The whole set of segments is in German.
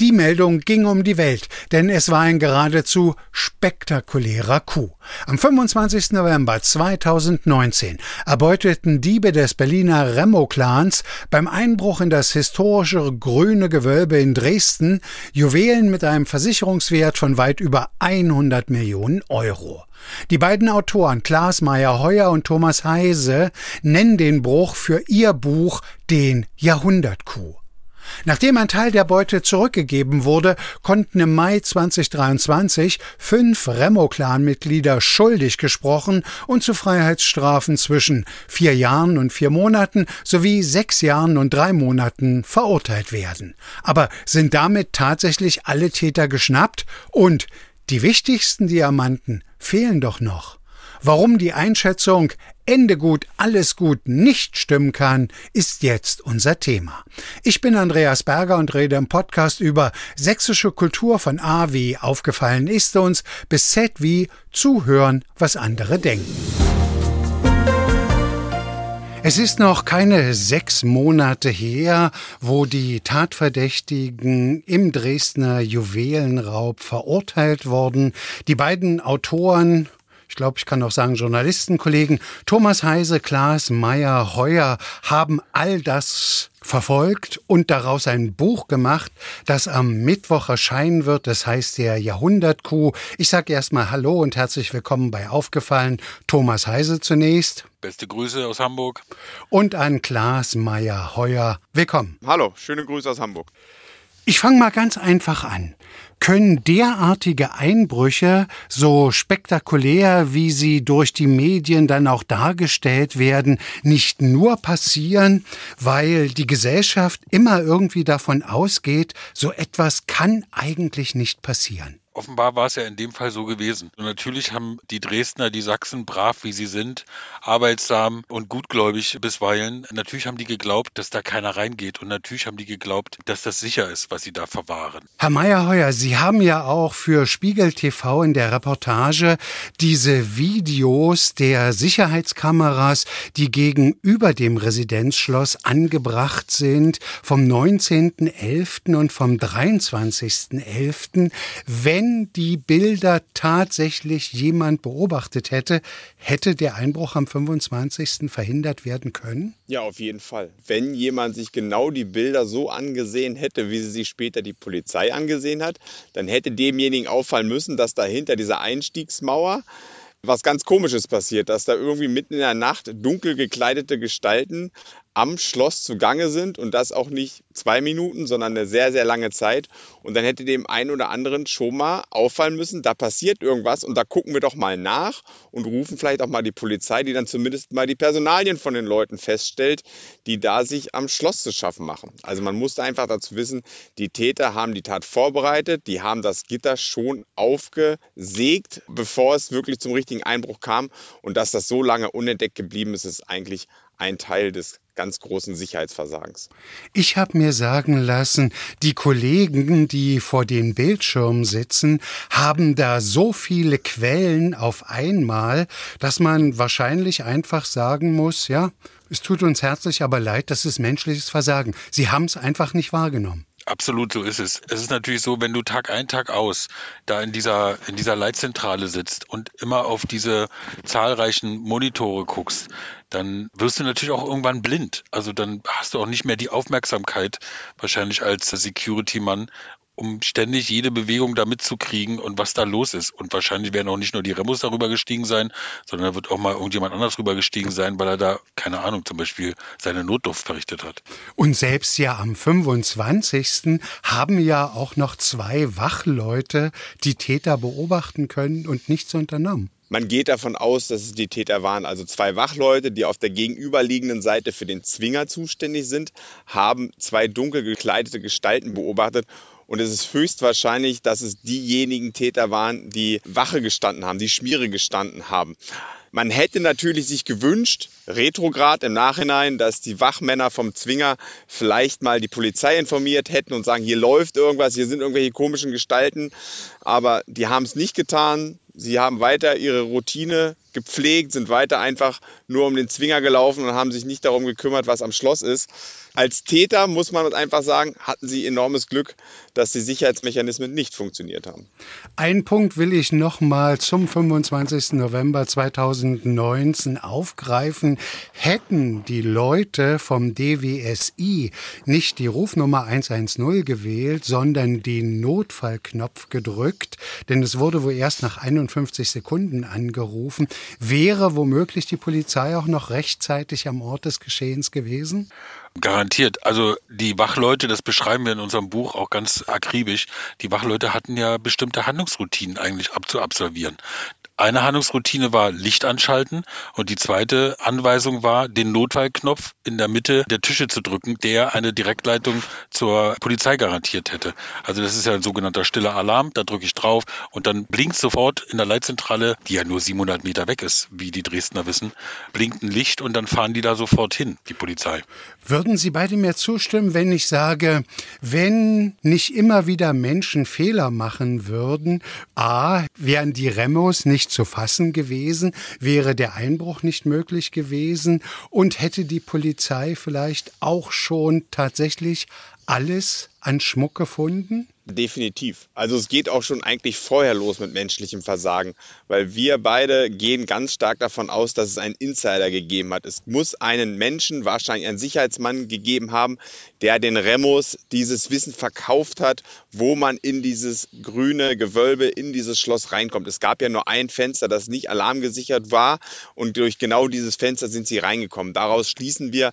Die Meldung ging um die Welt, denn es war ein geradezu spektakulärer Coup. Am 25. November 2019 erbeuteten Diebe des Berliner Remo-Clans beim Einbruch in das historische Grüne Gewölbe in Dresden Juwelen mit einem Versicherungswert von weit über 100 Millionen Euro. Die beiden Autoren Klaas Meyer-Heuer und Thomas Heise nennen den Bruch für ihr Buch den Jahrhundertkuh. Nachdem ein Teil der Beute zurückgegeben wurde, konnten im Mai 2023 fünf Remo-Clan-Mitglieder schuldig gesprochen und zu Freiheitsstrafen zwischen vier Jahren und vier Monaten sowie sechs Jahren und drei Monaten verurteilt werden. Aber sind damit tatsächlich alle Täter geschnappt? Und die wichtigsten Diamanten fehlen doch noch. Warum die Einschätzung Ende gut, alles gut nicht stimmen kann, ist jetzt unser Thema. Ich bin Andreas Berger und rede im Podcast über sächsische Kultur von A wie aufgefallen ist uns bis Z wie zuhören, was andere denken. Es ist noch keine sechs Monate her, wo die Tatverdächtigen im Dresdner Juwelenraub verurteilt wurden. Die beiden Autoren ich glaube, ich kann auch sagen Journalistenkollegen Thomas Heise, Klaas Meyer, Heuer haben all das verfolgt und daraus ein Buch gemacht, das am Mittwoch erscheinen wird. Das heißt der Jahrhundertkuh. Ich sage erstmal Hallo und herzlich willkommen bei Aufgefallen. Thomas Heise zunächst. Beste Grüße aus Hamburg. Und an Klaas Meyer Heuer. Willkommen. Hallo, schöne Grüße aus Hamburg. Ich fange mal ganz einfach an. Können derartige Einbrüche, so spektakulär wie sie durch die Medien dann auch dargestellt werden, nicht nur passieren, weil die Gesellschaft immer irgendwie davon ausgeht, so etwas kann eigentlich nicht passieren? Offenbar war es ja in dem Fall so gewesen. Und natürlich haben die Dresdner, die Sachsen, brav wie sie sind, arbeitsam und gutgläubig bisweilen, natürlich haben die geglaubt, dass da keiner reingeht. Und natürlich haben die geglaubt, dass das sicher ist, was sie da verwahren. Herr Meyerheuer, Sie haben ja auch für Spiegel TV in der Reportage diese Videos der Sicherheitskameras, die gegenüber dem Residenzschloss angebracht sind, vom 19.11. und vom 23.11. Wenn wenn die Bilder tatsächlich jemand beobachtet hätte, hätte der Einbruch am 25. verhindert werden können? Ja, auf jeden Fall. Wenn jemand sich genau die Bilder so angesehen hätte, wie sie sich später die Polizei angesehen hat, dann hätte demjenigen auffallen müssen, dass dahinter dieser Einstiegsmauer was ganz Komisches passiert, dass da irgendwie mitten in der Nacht dunkel gekleidete Gestalten am Schloss zugange sind und das auch nicht zwei Minuten, sondern eine sehr, sehr lange Zeit. Und dann hätte dem einen oder anderen schon mal auffallen müssen, da passiert irgendwas und da gucken wir doch mal nach und rufen vielleicht auch mal die Polizei, die dann zumindest mal die Personalien von den Leuten feststellt, die da sich am Schloss zu schaffen machen. Also man musste einfach dazu wissen, die Täter haben die Tat vorbereitet, die haben das Gitter schon aufgesägt, bevor es wirklich zum richtigen Einbruch kam. Und dass das so lange unentdeckt geblieben ist, ist eigentlich ein Teil des ganz großen Sicherheitsversagens. Ich habe mir sagen lassen, die Kollegen, die vor den Bildschirmen sitzen, haben da so viele Quellen auf einmal, dass man wahrscheinlich einfach sagen muss, ja, es tut uns herzlich aber leid, das ist menschliches Versagen. Sie haben es einfach nicht wahrgenommen. Absolut, so ist es. Es ist natürlich so, wenn du Tag ein, Tag aus da in dieser, in dieser Leitzentrale sitzt und immer auf diese zahlreichen Monitore guckst, dann wirst du natürlich auch irgendwann blind. Also dann hast du auch nicht mehr die Aufmerksamkeit wahrscheinlich als Security-Mann, um ständig jede Bewegung da mitzukriegen und was da los ist. Und wahrscheinlich werden auch nicht nur die Remos darüber gestiegen sein, sondern da wird auch mal irgendjemand anders rüber gestiegen sein, weil er da, keine Ahnung, zum Beispiel seine Notdurft verrichtet hat. Und selbst ja am 25. haben ja auch noch zwei Wachleute die Täter beobachten können und nichts unternommen. Man geht davon aus, dass es die Täter waren. Also zwei Wachleute, die auf der gegenüberliegenden Seite für den Zwinger zuständig sind, haben zwei dunkel gekleidete Gestalten beobachtet Und es ist höchstwahrscheinlich, dass es diejenigen Täter waren, die Wache gestanden haben, die Schmiere gestanden haben. Man hätte natürlich sich gewünscht, retrograd im Nachhinein, dass die Wachmänner vom Zwinger vielleicht mal die Polizei informiert hätten und sagen, hier läuft irgendwas, hier sind irgendwelche komischen Gestalten. Aber die haben es nicht getan. Sie haben weiter ihre Routine gepflegt, sind weiter einfach nur um den Zwinger gelaufen und haben sich nicht darum gekümmert, was am Schloss ist. Als Täter muss man einfach sagen, hatten sie enormes Glück, dass die Sicherheitsmechanismen nicht funktioniert haben. Ein Punkt will ich noch mal zum 25. November 2019 aufgreifen. Hätten die Leute vom DWSI nicht die Rufnummer 110 gewählt, sondern den Notfallknopf gedrückt, denn es wurde wohl erst nach 51 Sekunden angerufen, wäre womöglich die Polizei auch noch rechtzeitig am Ort des Geschehens gewesen? Garantiert. Also die Wachleute, das beschreiben wir in unserem Buch auch ganz akribisch, die Wachleute hatten ja bestimmte Handlungsroutinen eigentlich abzuabsolvieren. Eine Handlungsroutine war Licht anschalten und die zweite Anweisung war, den Notfallknopf in der Mitte der Tische zu drücken, der eine Direktleitung zur Polizei garantiert hätte. Also das ist ja ein sogenannter stiller Alarm, da drücke ich drauf und dann blinkt sofort in der Leitzentrale, die ja nur 700 Meter weg ist, wie die Dresdner wissen, blinkt ein Licht und dann fahren die da sofort hin, die Polizei. Würden Sie beide mir zustimmen, wenn ich sage, wenn nicht immer wieder Menschen Fehler machen würden, a, wären die Remos nicht nicht zu fassen gewesen, wäre der Einbruch nicht möglich gewesen und hätte die Polizei vielleicht auch schon tatsächlich alles an Schmuck gefunden? Definitiv. Also es geht auch schon eigentlich vorher los mit menschlichem Versagen, weil wir beide gehen ganz stark davon aus, dass es einen Insider gegeben hat. Es muss einen Menschen, wahrscheinlich einen Sicherheitsmann gegeben haben, der den Remos dieses Wissen verkauft hat, wo man in dieses grüne Gewölbe, in dieses Schloss reinkommt. Es gab ja nur ein Fenster, das nicht alarmgesichert war und durch genau dieses Fenster sind sie reingekommen. Daraus schließen wir,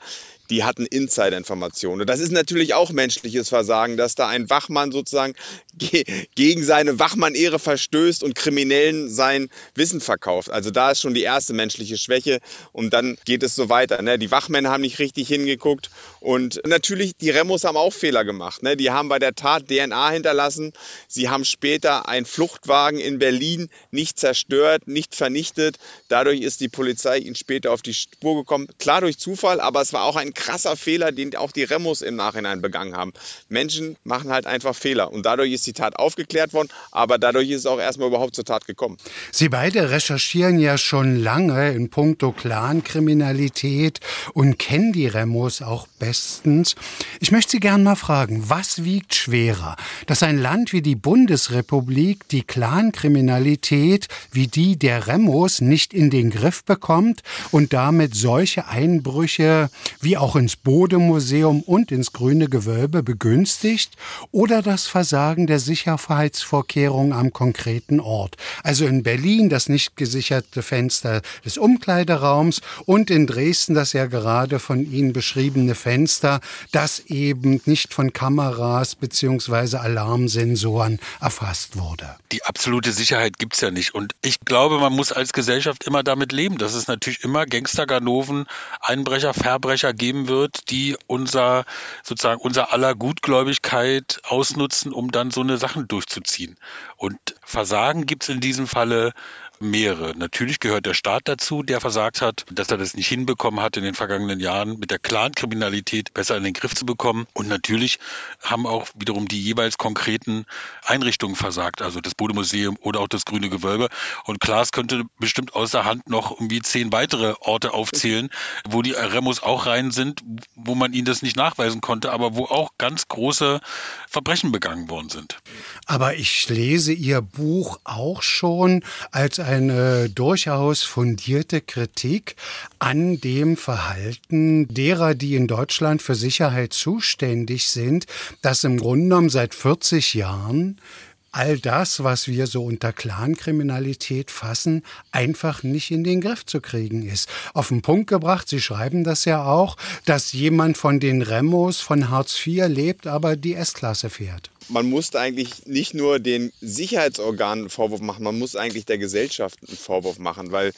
die hatten Insider-Informationen. Das ist natürlich auch menschliches Versagen, dass da ein Wachmann sozusagen ge gegen seine Wachmann-Ehre verstößt und Kriminellen sein Wissen verkauft. Also da ist schon die erste menschliche Schwäche und dann geht es so weiter. Ne? Die Wachmänner haben nicht richtig hingeguckt und natürlich die Remos haben auch Fehler gemacht. Ne? Die haben bei der Tat DNA hinterlassen. Sie haben später einen Fluchtwagen in Berlin nicht zerstört, nicht vernichtet. Dadurch ist die Polizei ihnen später auf die Spur gekommen. Klar durch Zufall, aber es war auch ein krasser Fehler, den auch die Remos im Nachhinein begangen haben. Menschen machen halt einfach Fehler und dadurch ist die Tat aufgeklärt worden, aber dadurch ist es auch erstmal überhaupt zur Tat gekommen. Sie beide recherchieren ja schon lange in puncto Clankriminalität und kennen die Remos auch bestens. Ich möchte Sie gerne mal fragen, was wiegt schwerer, dass ein Land wie die Bundesrepublik die Clankriminalität wie die der Remos nicht in den Griff bekommt und damit solche Einbrüche wie auch ins Bodemuseum und ins Grüne Gewölbe begünstigt oder das Versagen der Sicherheitsvorkehrungen am konkreten Ort. Also in Berlin das nicht gesicherte Fenster des Umkleideraums und in Dresden das ja gerade von Ihnen beschriebene Fenster, das eben nicht von Kameras beziehungsweise Alarmsensoren erfasst wurde. Die absolute Sicherheit gibt es ja nicht. Und ich glaube, man muss als Gesellschaft immer damit leben, dass es natürlich immer Gangsterganoven, Einbrecher, Verbrecher geben geben wird, die unser sozusagen unser aller Gutgläubigkeit ausnutzen, um dann so eine Sachen durchzuziehen. Und Versagen gibt es in diesem Falle mehrere. Natürlich gehört der Staat dazu, der versagt hat, dass er das nicht hinbekommen hat in den vergangenen Jahren mit der Clan-Kriminalität besser in den Griff zu bekommen. Und natürlich haben auch wiederum die jeweils konkreten Einrichtungen versagt, also das Bodemuseum oder auch das Grüne Gewölbe. Und Klaas könnte bestimmt außer Hand noch irgendwie zehn weitere Orte aufzählen, wo die Remos auch rein sind, wo man ihnen das nicht nachweisen konnte, aber wo auch ganz große Verbrechen begangen worden sind. Aber ich lese Ihr Buch auch schon als ein eine durchaus fundierte Kritik an dem Verhalten derer, die in Deutschland für Sicherheit zuständig sind, dass im Grunde genommen seit 40 Jahren all das, was wir so unter Clankriminalität fassen, einfach nicht in den Griff zu kriegen ist. Auf den Punkt gebracht, Sie schreiben das ja auch, dass jemand von den Remos von Hartz IV lebt, aber die S-Klasse fährt man muss eigentlich nicht nur den Sicherheitsorganen einen Vorwurf machen, man muss eigentlich der Gesellschaft einen Vorwurf machen, weil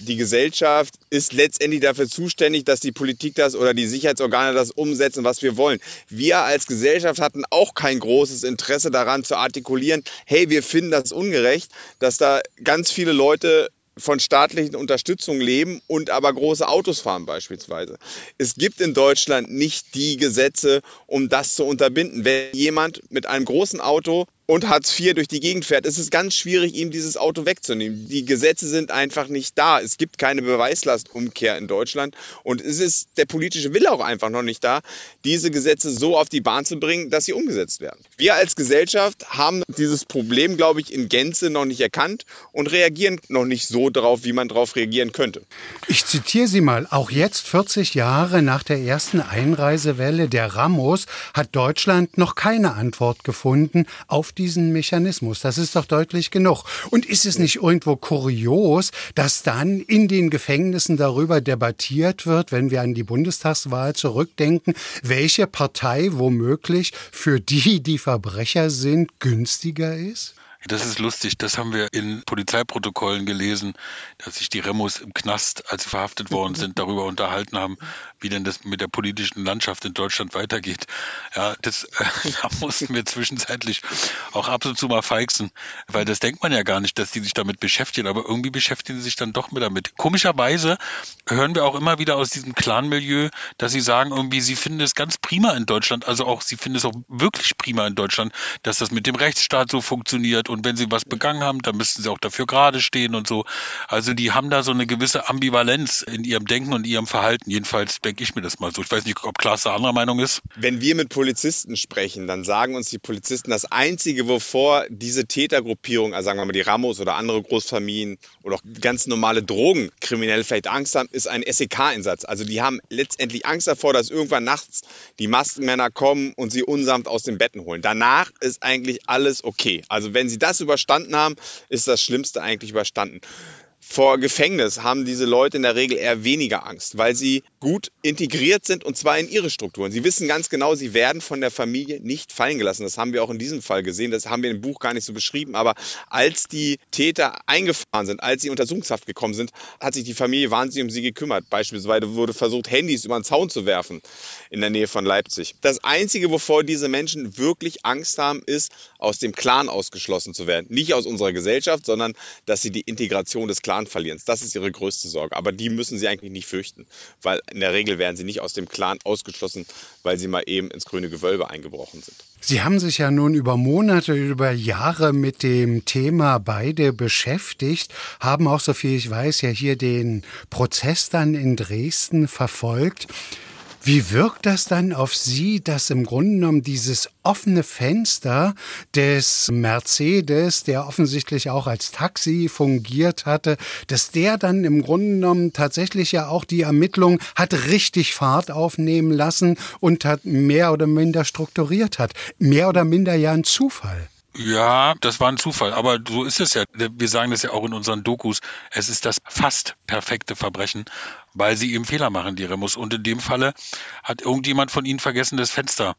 Die Gesellschaft ist letztendlich dafür zuständig, dass die Politik das oder die Sicherheitsorgane das umsetzen, was wir wollen. Wir als Gesellschaft hatten auch kein großes Interesse daran zu artikulieren, hey, wir finden das ungerecht, dass da ganz viele Leute von staatlichen Unterstützung leben und aber große Autos fahren beispielsweise. Es gibt in Deutschland nicht die Gesetze, um das zu unterbinden. Wenn jemand mit einem großen Auto und Hartz IV durch die Gegend fährt, ist es ganz schwierig, ihm dieses Auto wegzunehmen. Die Gesetze sind einfach nicht da. Es gibt keine Beweislastumkehr in Deutschland und es ist der politische Wille auch einfach noch nicht da, diese Gesetze so auf die Bahn zu bringen, dass sie umgesetzt werden. Wir als Gesellschaft haben dieses Problem, glaube ich, in Gänze noch nicht erkannt und reagieren noch nicht so darauf, wie man darauf reagieren könnte. Ich zitiere Sie mal. Auch jetzt, 40 Jahre nach der ersten Einreisewelle der Ramos, hat Deutschland noch keine Antwort gefunden auf diesen Mechanismus. Das ist doch deutlich genug. Und ist es nicht irgendwo kurios, dass dann in den Gefängnissen darüber debattiert wird, wenn wir an die Bundestagswahl zurückdenken, welche Partei womöglich für die, die Verbrecher sind, günstiger ist? Das ist lustig. Das haben wir in Polizeiprotokollen gelesen, dass sich die Remos im Knast, als sie verhaftet worden sind, darüber unterhalten haben, wie denn das mit der politischen Landschaft in Deutschland weitergeht. Ja, das, äh, da mussten wir zwischenzeitlich auch ab und zu mal feixen, weil das denkt man ja gar nicht, dass die sich damit beschäftigen, aber irgendwie beschäftigen sie sich dann doch mit damit. Komischerweise hören wir auch immer wieder aus diesem Clan-Milieu, dass sie sagen irgendwie, sie finden es ganz prima in Deutschland, also auch, sie finden es auch wirklich prima in Deutschland, dass das mit dem Rechtsstaat so funktioniert und wenn sie was begangen haben, dann müssten sie auch dafür gerade stehen und so. Also die haben da so eine gewisse Ambivalenz in ihrem Denken und ihrem Verhalten. Jedenfalls denke ich mir das mal so. Ich weiß nicht, ob Klaas da anderer Meinung ist. Wenn wir mit Polizisten sprechen, dann sagen uns die Polizisten, das Einzige, wovor diese Tätergruppierung, also sagen wir mal die Ramos oder andere Großfamilien oder auch ganz normale Drogenkriminelle vielleicht Angst haben, ist ein SEK-Einsatz. Also die haben letztendlich Angst davor, dass irgendwann nachts die Maskenmänner kommen und sie unsamt aus den Betten holen. Danach ist eigentlich alles okay. Also wenn sie das überstanden haben, ist das Schlimmste eigentlich überstanden. Vor Gefängnis haben diese Leute in der Regel eher weniger Angst, weil sie gut integriert sind und zwar in ihre Strukturen. Sie wissen ganz genau, sie werden von der Familie nicht fallen gelassen. Das haben wir auch in diesem Fall gesehen. Das haben wir im Buch gar nicht so beschrieben. Aber als die Täter eingefahren sind, als sie Untersuchungshaft gekommen sind, hat sich die Familie wahnsinnig um sie gekümmert. Beispielsweise wurde versucht, Handys über den Zaun zu werfen in der Nähe von Leipzig. Das Einzige, wovor diese Menschen wirklich Angst haben, ist, aus dem Clan ausgeschlossen zu werden. Nicht aus unserer Gesellschaft, sondern dass sie die Integration des Clans Clan verlieren. Das ist ihre größte Sorge. Aber die müssen sie eigentlich nicht fürchten, weil in der Regel werden sie nicht aus dem Clan ausgeschlossen, weil sie mal eben ins grüne Gewölbe eingebrochen sind. Sie haben sich ja nun über Monate, über Jahre mit dem Thema beide beschäftigt, haben auch, so viel ich weiß, ja hier den Prozess dann in Dresden verfolgt. Wie wirkt das dann auf Sie, dass im Grunde genommen dieses offene Fenster des Mercedes, der offensichtlich auch als Taxi fungiert hatte, dass der dann im Grunde genommen tatsächlich ja auch die Ermittlung hat richtig Fahrt aufnehmen lassen und hat mehr oder minder strukturiert hat. Mehr oder minder ja ein Zufall. Ja, das war ein Zufall, aber so ist es ja. Wir sagen das ja auch in unseren Dokus. Es ist das fast perfekte Verbrechen, weil sie eben Fehler machen, die Remus. Und in dem Falle hat irgendjemand von ihnen vergessen, das Fenster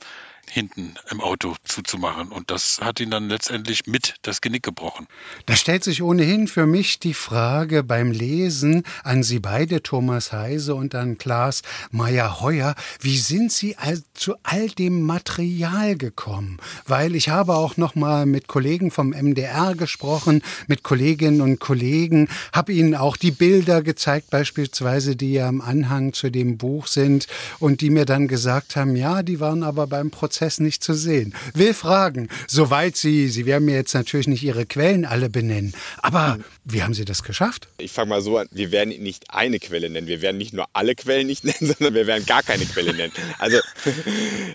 hinten im Auto zuzumachen. Und das hat ihn dann letztendlich mit das Genick gebrochen. Da stellt sich ohnehin für mich die Frage beim Lesen an Sie beide, Thomas Heise und an Klaas Meyer-Heuer, wie sind Sie zu all dem Material gekommen? Weil ich habe auch noch mal mit Kollegen vom MDR gesprochen, mit Kolleginnen und Kollegen, habe ihnen auch die Bilder gezeigt, beispielsweise, die ja im Anhang zu dem Buch sind und die mir dann gesagt haben, ja, die waren aber beim Prozess nicht zu sehen. Will fragen, soweit Sie, Sie werden mir jetzt natürlich nicht Ihre Quellen alle benennen, aber wie haben Sie das geschafft? Ich fange mal so an, wir werden nicht eine Quelle nennen. Wir werden nicht nur alle Quellen nicht nennen, sondern wir werden gar keine Quelle nennen. Also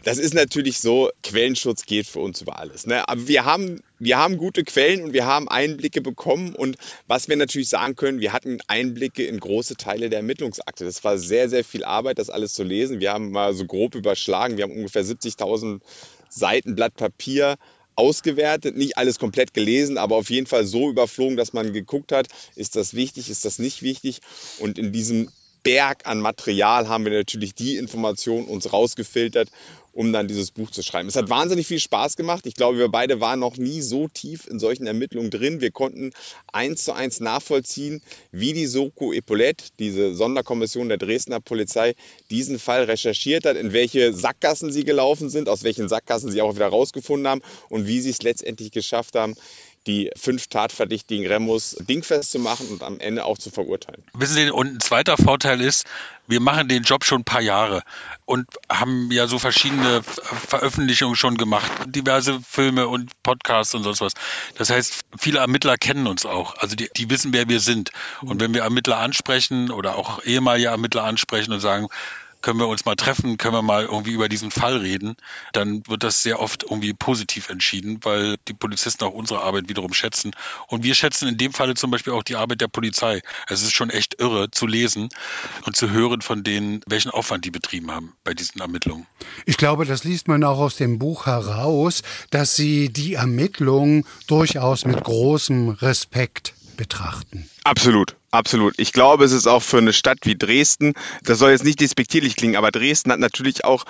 das ist natürlich so, Quellenschutz geht für uns über alles. Ne? Aber wir haben wir haben gute Quellen und wir haben Einblicke bekommen. Und was wir natürlich sagen können, wir hatten Einblicke in große Teile der Ermittlungsakte. Das war sehr, sehr viel Arbeit, das alles zu lesen. Wir haben mal so grob überschlagen. Wir haben ungefähr 70.000 Seiten Blatt Papier ausgewertet, nicht alles komplett gelesen, aber auf jeden Fall so überflogen, dass man geguckt hat, ist das wichtig, ist das nicht wichtig. Und in diesem Berg an Material haben wir natürlich die Informationen uns rausgefiltert, um dann dieses Buch zu schreiben. Es hat wahnsinnig viel Spaß gemacht. Ich glaube, wir beide waren noch nie so tief in solchen Ermittlungen drin. Wir konnten eins zu eins nachvollziehen, wie die Soko Epaulette, diese Sonderkommission der Dresdner Polizei, diesen Fall recherchiert hat, in welche Sackgassen sie gelaufen sind, aus welchen Sackgassen sie auch wieder rausgefunden haben und wie sie es letztendlich geschafft haben, die fünf tatverdächtigen Remus dingfest zu machen und am Ende auch zu verurteilen. Wissen Sie, und ein zweiter Vorteil ist, wir machen den Job schon ein paar Jahre und haben ja so verschiedene Veröffentlichungen schon gemacht, diverse Filme und Podcasts und sonst was. Das heißt, viele Ermittler kennen uns auch. Also die, die wissen, wer wir sind. Und wenn wir Ermittler ansprechen oder auch ehemalige Ermittler ansprechen und sagen, können wir uns mal treffen, können wir mal irgendwie über diesen Fall reden, dann wird das sehr oft irgendwie positiv entschieden, weil die Polizisten auch unsere Arbeit wiederum schätzen. Und wir schätzen in dem Falle zum Beispiel auch die Arbeit der Polizei. Es ist schon echt irre zu lesen und zu hören von denen, welchen Aufwand die betrieben haben bei diesen Ermittlungen. Ich glaube, das liest man auch aus dem Buch heraus, dass Sie die Ermittlungen durchaus mit großem Respekt betrachten. Absolut. Absolut. Ich glaube, es ist auch für eine Stadt wie Dresden, das soll jetzt nicht despektierlich klingen, aber Dresden hat natürlich auch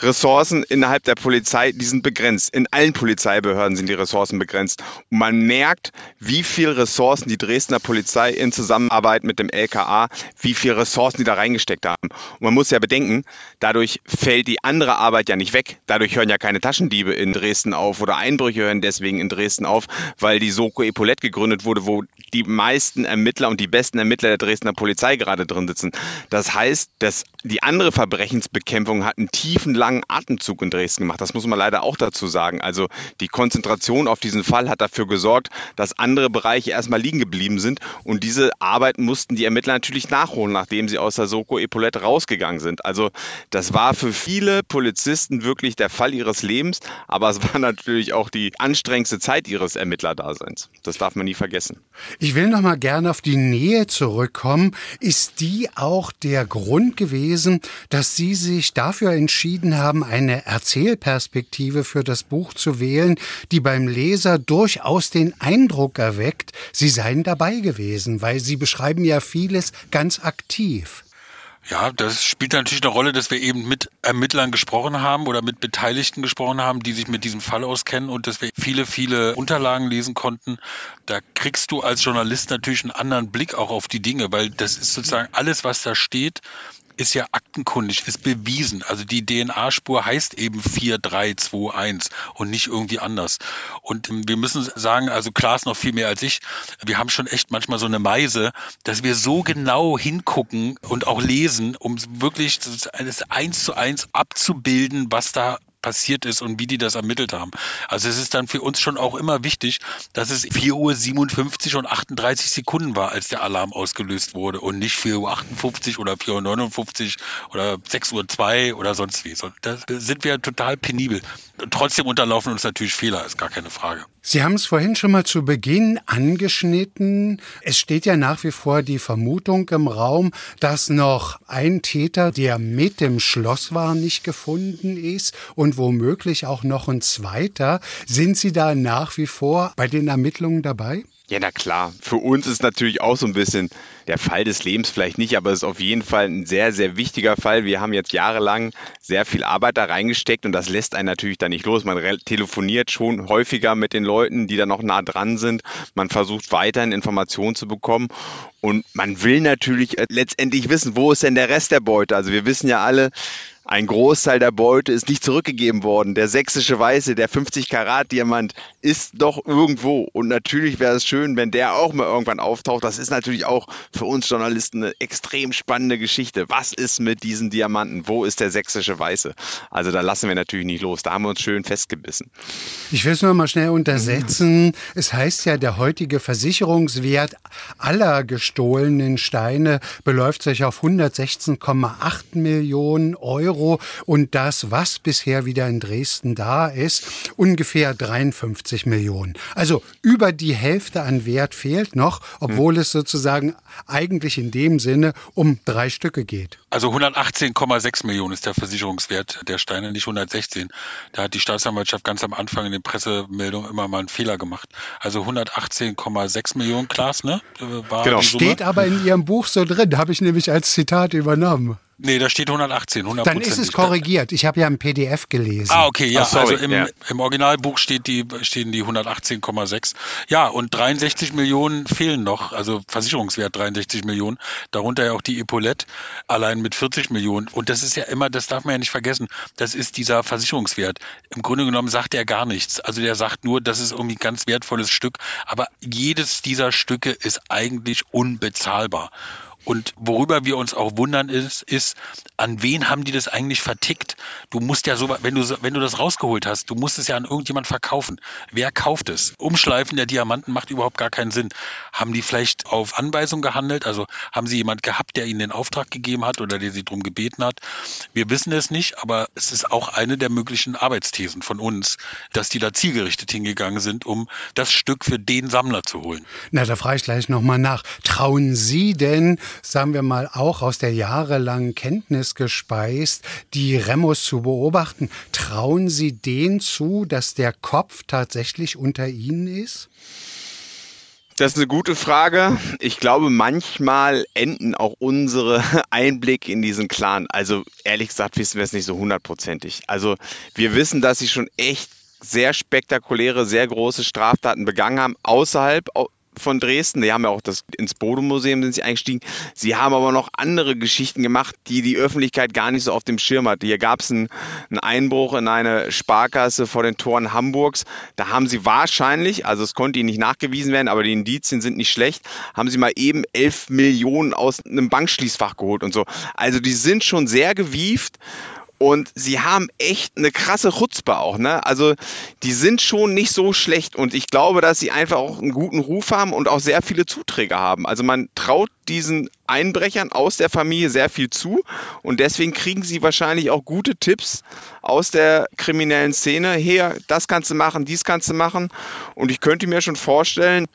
Ressourcen innerhalb der Polizei, die sind begrenzt. In allen Polizeibehörden sind die Ressourcen begrenzt. Und man merkt, wie viel Ressourcen die Dresdner Polizei in Zusammenarbeit mit dem LKA, wie viel Ressourcen die da reingesteckt haben. Und man muss ja bedenken, dadurch fällt die andere Arbeit ja nicht weg. Dadurch hören ja keine Taschendiebe in Dresden auf oder Einbrüche hören deswegen in Dresden auf, weil die Soko Epaulette gegründet wurde, wo die meisten Ermittler und die besten Ermittler der Dresdner Polizei gerade drin sitzen. Das heißt, dass die andere Verbrechensbekämpfung hat einen tiefen langen Atemzug in Dresden gemacht. Das muss man leider auch dazu sagen. Also die Konzentration auf diesen Fall hat dafür gesorgt, dass andere Bereiche erstmal liegen geblieben sind. Und diese Arbeit mussten die Ermittler natürlich nachholen, nachdem sie aus der Soko Epaulette rausgegangen sind. Also das war für viele Polizisten wirklich der Fall ihres Lebens. Aber es war natürlich auch die anstrengendste Zeit ihres Ermittlerdaseins. Das darf man nie vergessen. Ich will noch mal gerne auf die Nähe zurückkommen. Ist die auch der Grund gewesen, dass Sie sich dafür entschieden haben, eine Erzählperspektive für das Buch zu wählen, die beim Leser durchaus den Eindruck erweckt, Sie seien dabei gewesen, weil Sie beschreiben ja vieles ganz aktiv. Ja, das spielt natürlich eine Rolle, dass wir eben mit Ermittlern gesprochen haben oder mit Beteiligten gesprochen haben, die sich mit diesem Fall auskennen und dass wir viele, viele Unterlagen lesen konnten. Da kriegst du als Journalist natürlich einen anderen Blick auch auf die Dinge, weil das ist sozusagen alles, was da steht, ist ja aktenkundig, ist bewiesen. Also die DNA-Spur heißt eben 4321 und nicht irgendwie anders. Und ähm, wir müssen sagen, also Klaas noch viel mehr als ich, wir haben schon echt manchmal so eine Meise, dass wir so genau hingucken und auch lesen, um wirklich das eins zu eins abzubilden, was da passiert ist und wie die das ermittelt haben. Also es ist dann für uns schon auch immer wichtig, dass es 4.57 Uhr und 38 Sekunden war, als der Alarm ausgelöst wurde und nicht 4.58 Uhr oder 4.59 Uhr oder 6.02 Uhr oder sonst wie. Da sind wir total penibel. Trotzdem unterlaufen uns natürlich Fehler, ist gar keine Frage. Sie haben es vorhin schon mal zu Beginn angeschnitten. Es steht ja nach wie vor die Vermutung im Raum, dass noch ein Täter, der mit dem Schloss war, nicht gefunden ist und womöglich auch noch ein zweiter. Sind Sie da nach wie vor bei den Ermittlungen dabei? Ja, na klar. Für uns ist natürlich auch so ein bisschen der Fall des Lebens vielleicht nicht, aber es ist auf jeden Fall ein sehr, sehr wichtiger Fall. Wir haben jetzt jahrelang sehr viel Arbeit da reingesteckt und das lässt einen natürlich da nicht los. Man telefoniert schon häufiger mit den Leuten, die da noch nah dran sind. Man versucht weiterhin Informationen zu bekommen und man will natürlich letztendlich wissen, wo ist denn der Rest der Beute? Also wir wissen ja alle, ein Großteil der Beute ist nicht zurückgegeben worden. Der sächsische Weiße, der 50 Karat Diamant ist doch irgendwo. Und natürlich wäre es schön, wenn der auch mal irgendwann auftaucht. Das ist natürlich auch für uns Journalisten eine extrem spannende Geschichte. Was ist mit diesen Diamanten? Wo ist der sächsische Weiße? Also da lassen wir natürlich nicht los. Da haben wir uns schön festgebissen. Ich will es nur mal schnell untersetzen. Es heißt ja, der heutige Versicherungswert aller gestohlenen Steine beläuft sich auf 116,8 Millionen Euro. Euro und das, was bisher wieder in Dresden da ist, ungefähr 53 Millionen. Also über die Hälfte an Wert fehlt noch, obwohl hm. es sozusagen eigentlich in dem Sinne um drei Stücke geht. Also 118,6 Millionen ist der Versicherungswert der Steine, nicht 116. Da hat die Staatsanwaltschaft ganz am Anfang in den Pressemeldungen immer mal einen Fehler gemacht. Also 118,6 Millionen, Klaas, ne? War genau. Steht aber in Ihrem Buch so drin, habe ich nämlich als Zitat übernommen. Nee, da steht 118, 100 Dann ist es korrigiert. Ich habe ja ein PDF gelesen. Ah, okay, ja. Oh, also im, ja. im, Originalbuch steht die, stehen die 118,6. Ja, und 63 Millionen fehlen noch, also Versicherungswert 63 Millionen. Darunter ja auch die Epaulette, allein mit 40 Millionen. Und das ist ja immer, das darf man ja nicht vergessen, das ist dieser Versicherungswert. Im Grunde genommen sagt er gar nichts. Also der sagt nur, das ist irgendwie ein ganz wertvolles Stück. Aber jedes dieser Stücke ist eigentlich unbezahlbar. Und worüber wir uns auch wundern ist, ist, an wen haben die das eigentlich vertickt? Du musst ja so, wenn du, wenn du das rausgeholt hast, du musst es ja an irgendjemand verkaufen. Wer kauft es? Umschleifen der Diamanten macht überhaupt gar keinen Sinn. Haben die vielleicht auf Anweisung gehandelt? Also haben sie jemand gehabt, der ihnen den Auftrag gegeben hat oder der sie darum gebeten hat? Wir wissen es nicht, aber es ist auch eine der möglichen Arbeitsthesen von uns, dass die da zielgerichtet hingegangen sind, um das Stück für den Sammler zu holen. Na, da frage ich gleich nochmal nach. Trauen Sie denn sagen wir mal, auch aus der jahrelangen Kenntnis gespeist, die Remus zu beobachten. Trauen Sie denen zu, dass der Kopf tatsächlich unter Ihnen ist? Das ist eine gute Frage. Ich glaube, manchmal enden auch unsere Einblicke in diesen Clan. Also ehrlich gesagt wissen wir es nicht so hundertprozentig. Also wir wissen, dass sie schon echt sehr spektakuläre, sehr große Straftaten begangen haben, außerhalb von Dresden. Die haben ja auch das ins Bodemuseum sind sie eingestiegen. Sie haben aber noch andere Geschichten gemacht, die die Öffentlichkeit gar nicht so auf dem Schirm hat. Hier gab es einen, einen, Einbruch in eine Sparkasse vor den Toren Hamburgs. Da haben sie wahrscheinlich, also es konnte ihnen nicht nachgewiesen werden, aber die Indizien sind nicht schlecht, haben sie mal eben 11 Millionen aus einem Bankschließfach geholt und so. Also die sind schon sehr gewieft und sie haben echt eine krasse Chutzpe auch, ne? Also die sind schon nicht so schlecht und ich glaube, dass sie einfach auch einen guten Ruf haben und auch sehr viele Zuträger haben. Also man traut diesen Einbrechern aus der Familie sehr viel zu und deswegen kriegen sie wahrscheinlich auch gute Tipps aus der kriminellen Szene. Hier, das kannst du machen, dies kannst du machen und ich könnte mir schon vorstellen,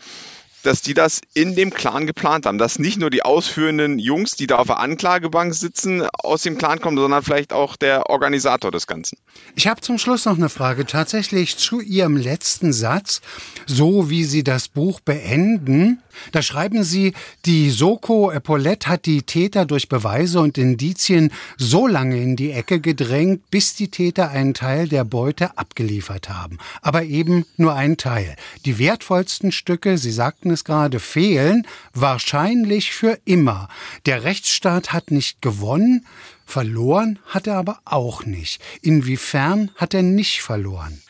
dass die das in dem Clan geplant haben. Dass nicht nur die ausführenden Jungs, die da auf der Anklagebank sitzen, aus dem Clan kommen, sondern vielleicht auch der Organisator des Ganzen. Ich habe zum Schluss noch eine Frage. Tatsächlich zu Ihrem letzten Satz, so wie Sie das Buch beenden, da schreiben Sie, die Soko Epaulette hat die Täter durch Beweise und Indizien so lange in die Ecke gedrängt, bis die Täter einen Teil der Beute abgeliefert haben. Aber eben nur einen Teil. Die wertvollsten Stücke, Sie sagten es gerade, fehlen, wahrscheinlich für immer. Der Rechtsstaat hat nicht gewonnen, verloren hat er aber auch nicht. Inwiefern hat er nicht verloren?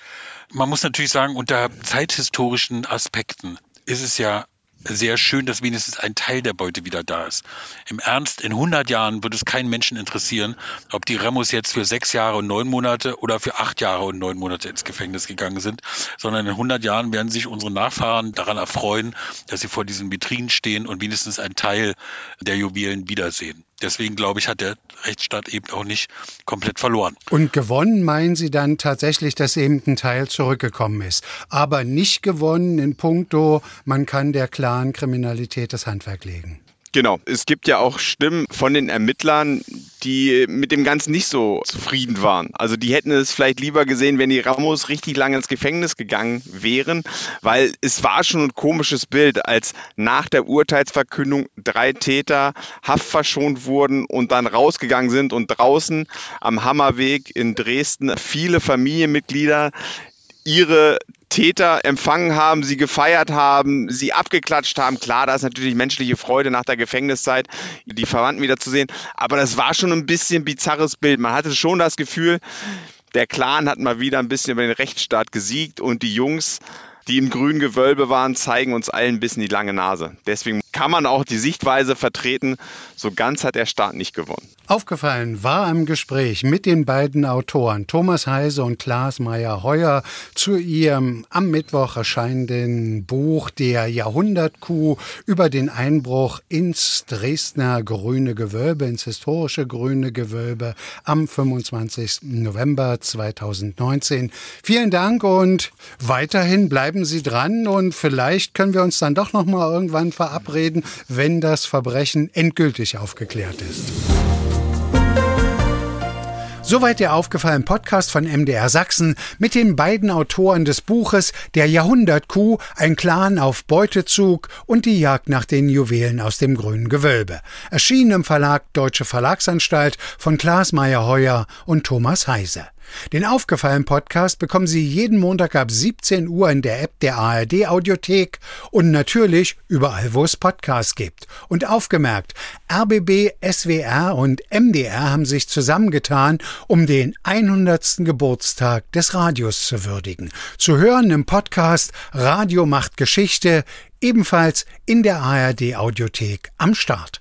Man muss natürlich sagen, unter zeithistorischen Aspekten ist es ja sehr schön, dass wenigstens ein Teil der Beute wieder da ist. Im Ernst, in 100 Jahren wird es keinen Menschen interessieren, ob die Remus jetzt für sechs Jahre und neun Monate oder für acht Jahre und neun Monate ins Gefängnis gegangen sind, sondern in 100 Jahren werden sich unsere Nachfahren daran erfreuen, dass sie vor diesen Vitrinen stehen und wenigstens einen Teil der Juwelen wiedersehen. Deswegen glaube ich, hat der Rechtsstaat eben auch nicht komplett verloren. Und gewonnen meinen Sie dann tatsächlich, dass eben ein Teil zurückgekommen ist. Aber nicht gewonnen in puncto, man kann der klaren Kriminalität das Handwerk legen. Genau. Es gibt ja auch Stimmen von den Ermittlern, die mit dem Ganzen nicht so zufrieden waren. Also die hätten es vielleicht lieber gesehen, wenn die Ramos richtig lange ins Gefängnis gegangen wären, weil es war schon ein komisches Bild, als nach der Urteilsverkündung drei Täter haftverschont wurden und dann rausgegangen sind und draußen am Hammerweg in Dresden viele Familienmitglieder ihre Täter empfangen haben, sie gefeiert haben, sie abgeklatscht haben. Klar, da ist natürlich menschliche Freude nach der Gefängniszeit, die Verwandten wiederzusehen. Aber das war schon ein bisschen bizarres Bild. Man hatte schon das Gefühl, der Clan hat mal wieder ein bisschen über den Rechtsstaat gesiegt und die Jungs, die im grünen Gewölbe waren, zeigen uns allen ein bisschen die lange Nase. Deswegen kann man auch die Sichtweise vertreten, so ganz hat der Staat nicht gewonnen. Aufgefallen war im Gespräch mit den beiden Autoren Thomas Heise und Klaas Meyer-Heuer zu ihrem am Mittwoch erscheinenden Buch Der Jahrhundertkuh über den Einbruch ins Dresdner Grüne Gewölbe, ins historische Grüne Gewölbe am 25. November 2019. Vielen Dank und weiterhin bleiben Sie dran und vielleicht können wir uns dann doch noch mal irgendwann verabreden, wenn das Verbrechen endgültig aufgeklärt ist. Soweit der aufgefallene Podcast von MDR Sachsen mit den beiden Autoren des Buches Der Jahrhundertkuh, ein Clan auf Beutezug und die Jagd nach den Juwelen aus dem grünen Gewölbe. Erschienen im Verlag Deutsche Verlagsanstalt von Klaas Meyer-Heuer und Thomas Heise. Den aufgefallenen Podcast bekommen Sie jeden Montag ab 17 Uhr in der App der ARD Audiothek und natürlich überall, wo es Podcasts gibt. Und aufgemerkt, RBB, SWR und MDR haben sich zusammengetan, um den 100. Geburtstag des Radios zu würdigen. Zu hören im Podcast Radio macht Geschichte, ebenfalls in der ARD Audiothek am Start.